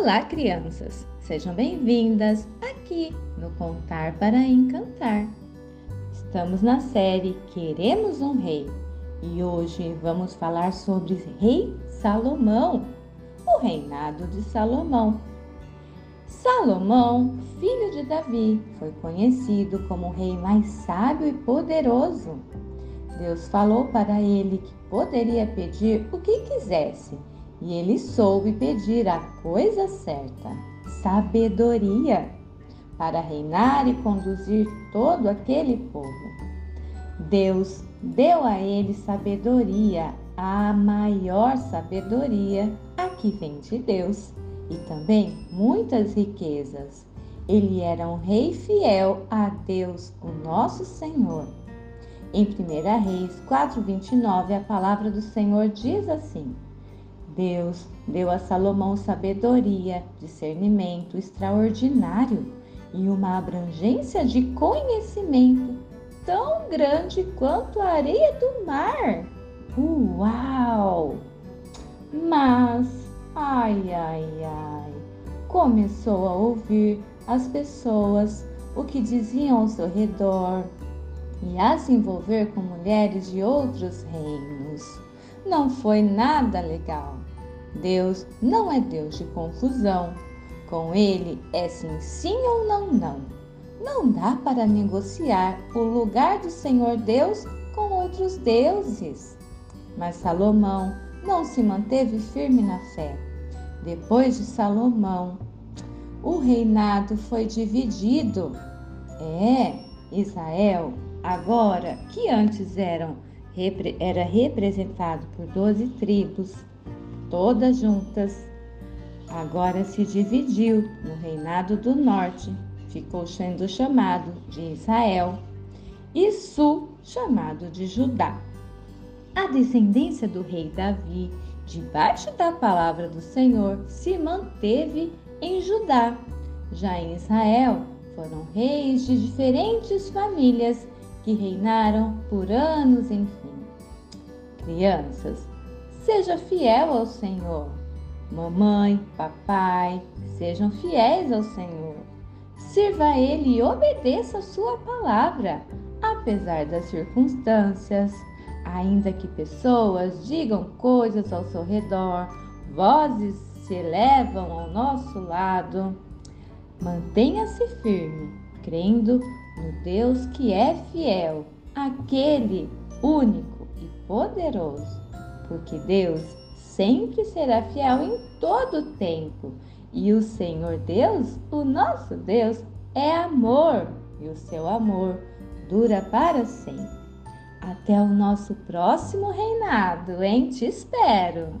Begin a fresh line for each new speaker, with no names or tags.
Olá, crianças! Sejam bem-vindas aqui no Contar para Encantar. Estamos na série Queremos um Rei e hoje vamos falar sobre Rei Salomão, o reinado de Salomão. Salomão, filho de Davi, foi conhecido como o rei mais sábio e poderoso. Deus falou para ele que poderia pedir o que quisesse e ele soube pedir a coisa certa, sabedoria, para reinar e conduzir todo aquele povo. Deus deu a ele sabedoria, a maior sabedoria, a que vem de Deus, e também muitas riquezas. Ele era um rei fiel a Deus, o nosso Senhor. Em 1 Reis 4:29, a palavra do Senhor diz assim: Deus deu a Salomão sabedoria, discernimento extraordinário e uma abrangência de conhecimento tão grande quanto a areia do mar. Uau! Mas, ai, ai, ai, começou a ouvir as pessoas o que diziam ao seu redor e a se envolver com mulheres de outros reinos. Não foi nada legal. Deus não é Deus de confusão. Com Ele é sim, sim ou não, não. Não dá para negociar o lugar do Senhor Deus com outros deuses. Mas Salomão não se manteve firme na fé. Depois de Salomão, o reinado foi dividido. É, Israel, agora que antes eram, era representado por doze tribos, todas juntas. Agora se dividiu no reinado do norte, ficou sendo chamado de Israel, e sul, chamado de Judá. A descendência do rei Davi, debaixo da palavra do Senhor, se manteve em Judá. Já em Israel, foram reis de diferentes famílias que reinaram por anos, enfim. Crianças, Seja fiel ao Senhor. Mamãe, papai, sejam fiéis ao Senhor. Sirva a Ele e obedeça a Sua palavra, apesar das circunstâncias. Ainda que pessoas digam coisas ao seu redor, vozes se elevam ao nosso lado. Mantenha-se firme, crendo no Deus que é fiel, aquele único e poderoso porque Deus sempre será fiel em todo o tempo. E o Senhor Deus, o nosso Deus, é amor, e o seu amor dura para sempre. Até o nosso próximo reinado, hein? Te espero!